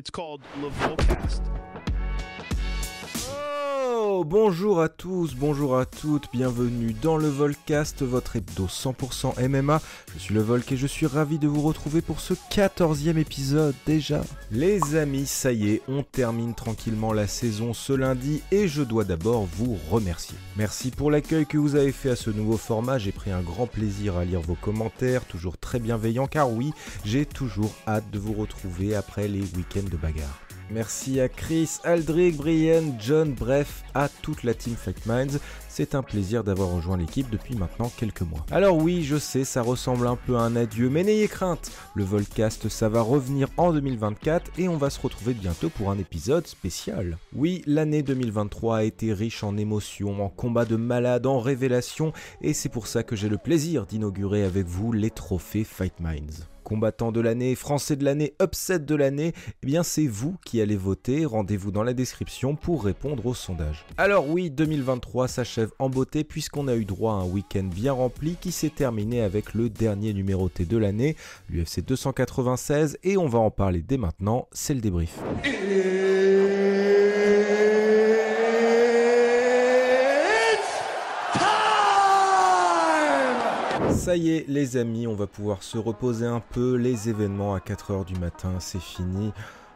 It's called Levolcast. Oh. Oh, bonjour à tous, bonjour à toutes, bienvenue dans le Volcast, votre hebdo 100% MMA. Je suis le Volk et je suis ravi de vous retrouver pour ce 14e épisode déjà. Les amis, ça y est, on termine tranquillement la saison ce lundi et je dois d'abord vous remercier. Merci pour l'accueil que vous avez fait à ce nouveau format, j'ai pris un grand plaisir à lire vos commentaires, toujours très bienveillants car oui, j'ai toujours hâte de vous retrouver après les week-ends de bagarre. Merci à Chris, Aldric, Brian, John, bref, à toute la team Fake Minds. C'est un plaisir d'avoir rejoint l'équipe depuis maintenant quelques mois. Alors oui, je sais, ça ressemble un peu à un adieu, mais n'ayez crainte. Le Volcast, ça va revenir en 2024 et on va se retrouver bientôt pour un épisode spécial. Oui, l'année 2023 a été riche en émotions, en combats de malades, en révélations, et c'est pour ça que j'ai le plaisir d'inaugurer avec vous les trophées Fight Minds combattant de l'année, français de l'année, upset de l'année, eh bien c'est vous qui allez voter, rendez-vous dans la description pour répondre au sondage. Alors oui, 2023 s'achève en beauté puisqu'on a eu droit à un week-end bien rempli qui s'est terminé avec le dernier numéroté de l'année, l'UFC 296, et on va en parler dès maintenant, c'est le débrief. Ça y est les amis, on va pouvoir se reposer un peu, les événements à 4h du matin, c'est fini.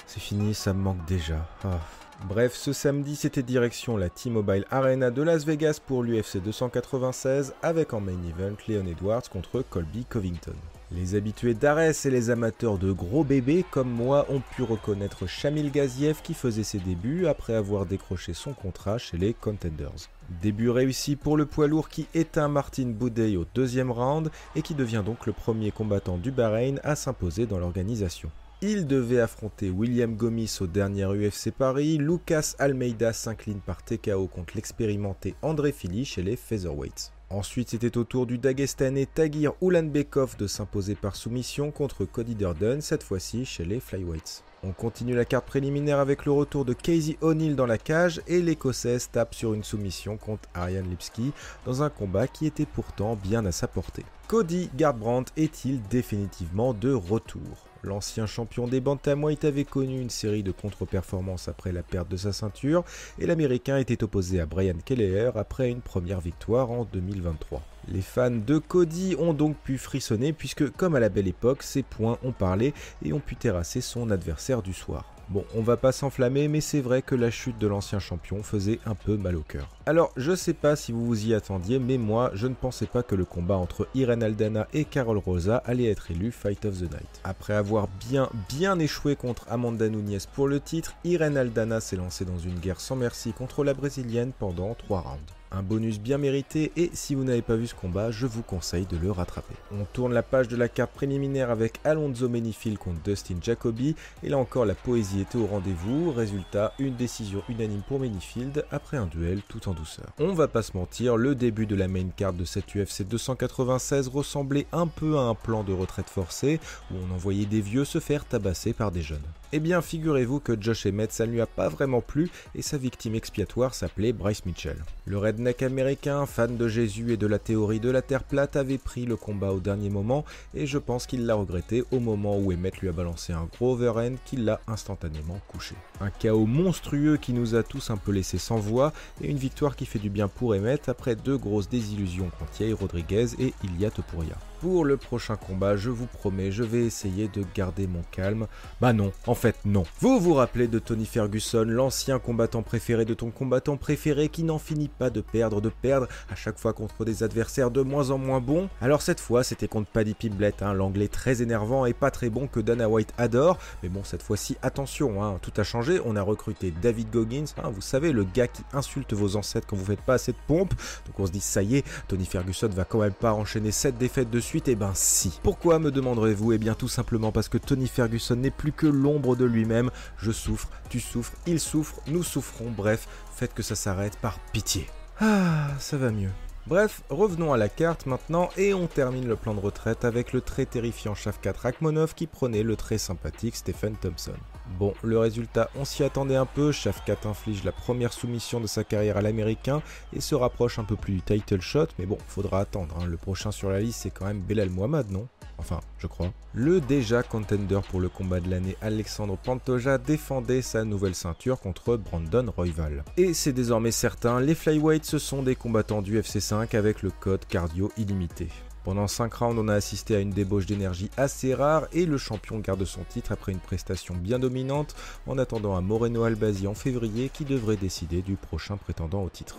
C'est fini, ça me manque déjà. Ah. Bref, ce samedi, c'était direction la T-Mobile Arena de Las Vegas pour l'UFC 296 avec en main event Leon Edwards contre Colby Covington. Les habitués d'Ares et les amateurs de gros bébés comme moi ont pu reconnaître Shamil Gaziev qui faisait ses débuts après avoir décroché son contrat chez les Contenders. Début réussi pour le poids lourd qui éteint Martin Boudet au deuxième round et qui devient donc le premier combattant du Bahreïn à s'imposer dans l'organisation. Il devait affronter William Gomis au dernier UFC Paris, Lucas Almeida s'incline par TKO contre l'expérimenté André Philly chez les Featherweights. Ensuite, c'était au tour du Dagestanais Tagir Ulanbekov de s'imposer par soumission contre Cody Durden, cette fois-ci chez les Flyweights. On continue la carte préliminaire avec le retour de Casey O'Neill dans la cage et l'Écossaise tape sur une soumission contre Ariane Lipski dans un combat qui était pourtant bien à sa portée. Cody Garbrandt est-il définitivement de retour? L'ancien champion des Bantamweight avait connu une série de contre-performances après la perte de sa ceinture et l'Américain était opposé à Brian Kelleher après une première victoire en 2023. Les fans de Cody ont donc pu frissonner puisque, comme à la belle époque, ses points ont parlé et ont pu terrasser son adversaire du soir. Bon, on va pas s'enflammer, mais c'est vrai que la chute de l'ancien champion faisait un peu mal au cœur. Alors, je sais pas si vous vous y attendiez, mais moi, je ne pensais pas que le combat entre Irene Aldana et Carol Rosa allait être élu Fight of the Night. Après avoir bien, bien échoué contre Amanda Nunes pour le titre, Irene Aldana s'est lancée dans une guerre sans merci contre la brésilienne pendant 3 rounds. Un bonus bien mérité et si vous n'avez pas vu ce combat, je vous conseille de le rattraper. On tourne la page de la carte préliminaire avec Alonso Menifil contre Dustin Jacoby et là encore la poésie était au rendez-vous. Résultat, une décision unanime pour Menifield après un duel tout en douceur. On va pas se mentir, le début de la main card de cette UFC 296 ressemblait un peu à un plan de retraite forcée où on envoyait des vieux se faire tabasser par des jeunes. Eh bien, figurez-vous que Josh Emmett, ça ne lui a pas vraiment plu et sa victime expiatoire s'appelait Bryce Mitchell. Le redneck américain, fan de Jésus et de la théorie de la Terre plate, avait pris le combat au dernier moment et je pense qu'il l'a regretté au moment où Emmett lui a balancé un gros overhand qui l'a instantanément couché. Un chaos monstrueux qui nous a tous un peu laissé sans voix et une victoire qui fait du bien pour Emmett après deux grosses désillusions contre Rodriguez et Ilia Topuria. Pour le prochain combat, je vous promets, je vais essayer de garder mon calme. Bah non, en fait non. Vous vous rappelez de Tony Ferguson, l'ancien combattant préféré de ton combattant préféré qui n'en finit pas de perdre, de perdre à chaque fois contre des adversaires de moins en moins bons? Alors cette fois, c'était contre Paddy Pimblett, hein, l'anglais très énervant et pas très bon que Dana White adore. Mais bon, cette fois-ci, attention, hein, tout a changé. On a recruté David Goggins, hein, vous savez, le gars qui insulte vos ancêtres quand vous faites pas assez de pompe. Donc on se dit, ça y est, Tony Ferguson va quand même pas enchaîner 7 défaites de suite. Et eh ben si. Pourquoi me demanderez-vous? Eh bien tout simplement parce que Tony Ferguson n'est plus que l'ombre de lui-même. Je souffre, tu souffres, il souffre, nous souffrons, bref, faites que ça s'arrête par pitié. Ah, ça va mieux. Bref, revenons à la carte maintenant et on termine le plan de retraite avec le très terrifiant Shavkat Rakhmonov qui prenait le très sympathique Stephen Thompson. Bon, le résultat, on s'y attendait un peu, Shavkat inflige la première soumission de sa carrière à l'américain et se rapproche un peu plus du title shot, mais bon, faudra attendre, hein. le prochain sur la liste c'est quand même Belal Muhammad, non? Enfin, je crois. Le déjà contender pour le combat de l'année Alexandre Pantoja défendait sa nouvelle ceinture contre Brandon Royval. Et c'est désormais certain, les flyweights ce sont des combattants du FC 5 avec le code cardio illimité. Pendant 5 rounds, on a assisté à une débauche d'énergie assez rare et le champion garde son titre après une prestation bien dominante en attendant un Moreno Albazi en février qui devrait décider du prochain prétendant au titre.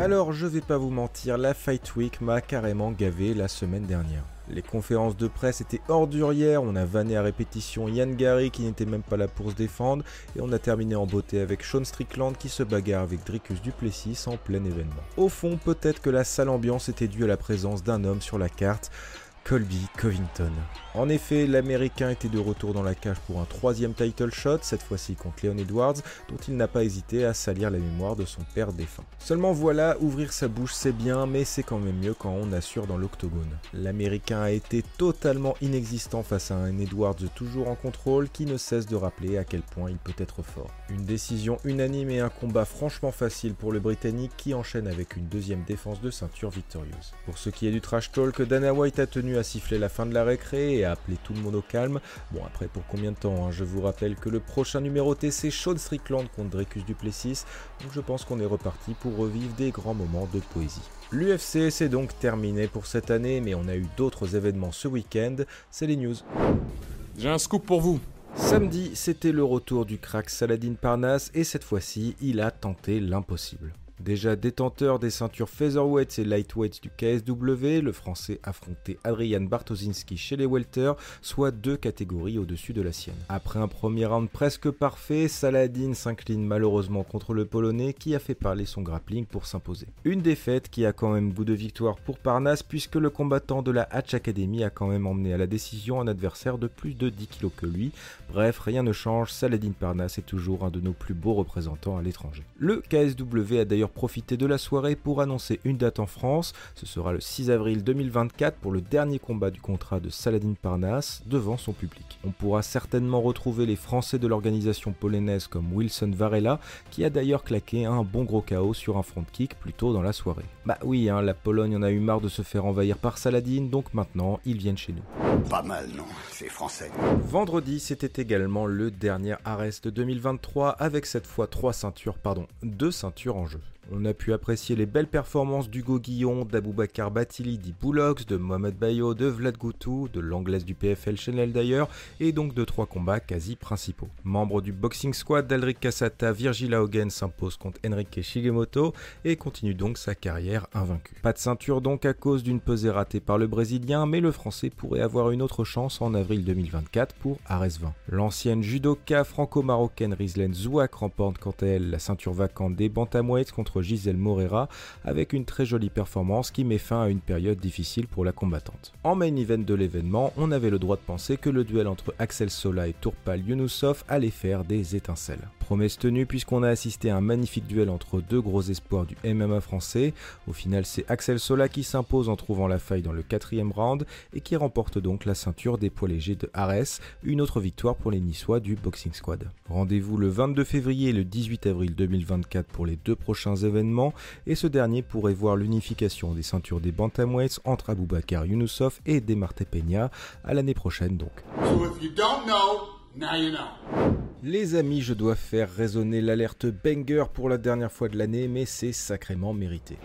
Alors je vais pas vous mentir, la Fight Week m'a carrément gavé la semaine dernière. Les conférences de presse étaient ordurières, on a vanné à répétition Yann Gary qui n'était même pas là pour se défendre, et on a terminé en beauté avec Sean Strickland qui se bagarre avec Dricus Duplessis en plein événement. Au fond, peut-être que la sale ambiance était due à la présence d'un homme sur la carte, Colby Covington. En effet, l'Américain était de retour dans la cage pour un troisième title shot, cette fois-ci contre Leon Edwards, dont il n'a pas hésité à salir la mémoire de son père défunt. Seulement voilà, ouvrir sa bouche c'est bien, mais c'est quand même mieux quand on assure dans l'octogone. L'Américain a été totalement inexistant face à un Edwards toujours en contrôle qui ne cesse de rappeler à quel point il peut être fort. Une décision unanime et un combat franchement facile pour le Britannique qui enchaîne avec une deuxième défense de ceinture victorieuse. Pour ce qui est du trash talk, Dana White a tenu à siffler la fin de la récré et à appeler tout le monde au calme. Bon, après, pour combien de temps hein, Je vous rappelle que le prochain numéro T, c'est Sean Strickland contre Dracus Duplessis. Donc je pense qu'on est reparti pour revivre des grands moments de poésie. L'UFC, c'est donc terminé pour cette année, mais on a eu d'autres événements ce week-end. C'est les news. J'ai un scoop pour vous. Samedi, c'était le retour du crack Saladin Parnasse et cette fois-ci, il a tenté l'impossible. Déjà détenteur des ceintures featherweight et lightweight du KSW, le français affrontait Adrian Bartoszynski chez les welter, soit deux catégories au-dessus de la sienne. Après un premier round presque parfait, Saladin s'incline malheureusement contre le polonais qui a fait parler son grappling pour s'imposer. Une défaite qui a quand même bout de victoire pour Parnasse puisque le combattant de la Hatch Academy a quand même emmené à la décision un adversaire de plus de 10 kg que lui. Bref, rien ne change, Saladin Parnasse est toujours un de nos plus beaux représentants à l'étranger. Le KSW a d'ailleurs profiter de la soirée pour annoncer une date en France. Ce sera le 6 avril 2024 pour le dernier combat du contrat de Saladin Parnasse devant son public. On pourra certainement retrouver les Français de l'organisation polonaise comme Wilson Varela, qui a d'ailleurs claqué un bon gros chaos sur un front kick plus tôt dans la soirée. Bah oui, hein, la Pologne en a eu marre de se faire envahir par Saladin, donc maintenant ils viennent chez nous. Pas mal, non C'est français. Vendredi, c'était également le dernier arrest de 2023 avec cette fois trois ceintures, pardon, deux ceintures en jeu. On a pu apprécier les belles performances d'Hugo Guillon, d'Aboubacar Batili, d'Iboulox, de Mohamed Bayo, de Vlad Goutou, de l'anglaise du PFL Chanel d'ailleurs, et donc de trois combats quasi principaux. Membre du boxing squad d'Aldric Casata, Virgil Haugen s'impose contre Enrique Shigemoto et continue donc sa carrière invaincue. Pas de ceinture donc à cause d'une pesée ratée par le Brésilien, mais le Français pourrait avoir une autre chance en avril 2024 pour Ares 20. L'ancienne judoka franco-marocaine Rizlen Zouak remporte quant à elle la ceinture vacante des bantamweights contre Gisèle Morera avec une très jolie performance qui met fin à une période difficile pour la combattante. En main event de l'événement, on avait le droit de penser que le duel entre Axel Sola et Tourpal Yunusov allait faire des étincelles. Promesse tenue puisqu'on a assisté à un magnifique duel entre deux gros espoirs du MMA français. Au final, c'est Axel Sola qui s'impose en trouvant la faille dans le quatrième round et qui remporte donc la ceinture des poids légers de Ares, une autre victoire pour les Niçois du Boxing Squad. Rendez-vous le 22 février et le 18 avril 2024 pour les deux prochains événement et ce dernier pourrait voir l'unification des ceintures des bantamweights entre Aboubakar Younoussov et Demarte Peña à l'année prochaine donc. Les amis, je dois faire résonner l'alerte banger pour la dernière fois de l'année, mais c'est sacrément mérité.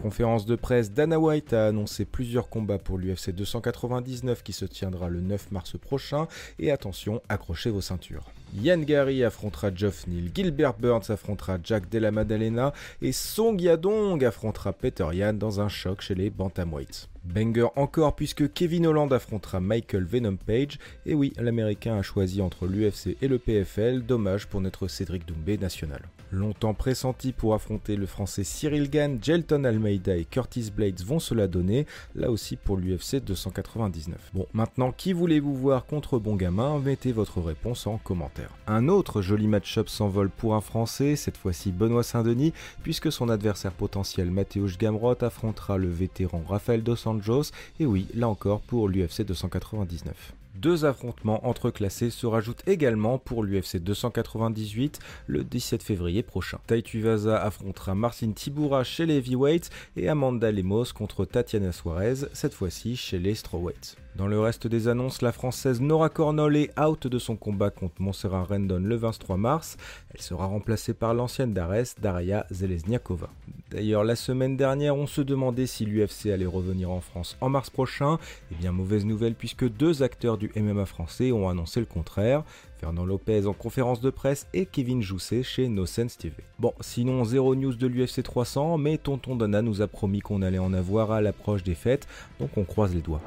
En conférence de presse, Dana White a annoncé plusieurs combats pour l'UFC 299 qui se tiendra le 9 mars prochain. Et attention, accrochez vos ceintures. Yann Gary affrontera Geoff Neal, Gilbert Burns affrontera Jack Della Maddalena et Song Yadong affrontera Peter Yan dans un choc chez les Bantamweights. Banger encore puisque Kevin Holland affrontera Michael Venom Page. Et oui, l'américain a choisi entre l'UFC et le PFL, dommage pour notre Cédric Doumbé national. Longtemps pressenti pour affronter le français Cyril Gann, Gelton Almeida et Curtis Blades vont se la donner, là aussi pour l'UFC 299. Bon, maintenant, qui voulez-vous voir contre bon gamin? Mettez votre réponse en commentaire. Un autre joli match-up s'envole pour un français, cette fois-ci Benoît Saint-Denis, puisque son adversaire potentiel Mateusz Gamrot affrontera le vétéran Rafael Dos Anjos, et oui, là encore pour l'UFC 299. Deux affrontements entre classés se rajoutent également pour l'UFC 298 le 17 février prochain. Tai Tuivasa affrontera Marcin Tibura chez les heavyweights et Amanda Lemos contre Tatiana Suarez, cette fois-ci chez les strawweights. Dans le reste des annonces, la française Nora Cornol est out de son combat contre Montserrat Rendon le 23 mars. Elle sera remplacée par l'ancienne d'Ares, Daria Zelezniakova. D'ailleurs, la semaine dernière, on se demandait si l'UFC allait revenir en France en mars prochain. Eh bien, mauvaise nouvelle puisque deux acteurs du MMA français ont annoncé le contraire. Fernand Lopez en conférence de presse et Kevin Jousset chez No Sense TV. Bon, sinon zéro news de l'UFC 300, mais Tonton Dana nous a promis qu'on allait en avoir à l'approche des fêtes, donc on croise les doigts.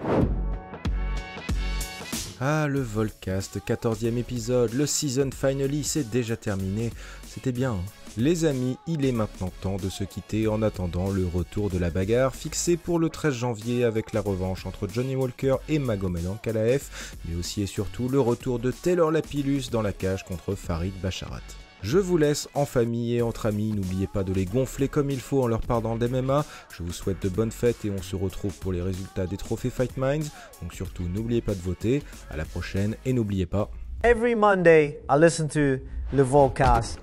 Ah, le Volcast, 14e épisode, le season finally, c'est déjà terminé. C'était bien. Hein? Les amis, il est maintenant temps de se quitter en attendant le retour de la bagarre fixée pour le 13 janvier avec la revanche entre Johnny Walker et Magomed Ankalaev, mais aussi et surtout le retour de Taylor Lapillus dans la cage contre Farid Bacharat. Je vous laisse en famille et entre amis, n'oubliez pas de les gonfler comme il faut en leur parlant d'MMA. Je vous souhaite de bonnes fêtes et on se retrouve pour les résultats des trophées Fight Minds. Donc surtout, n'oubliez pas de voter. À la prochaine et n'oubliez pas. Le.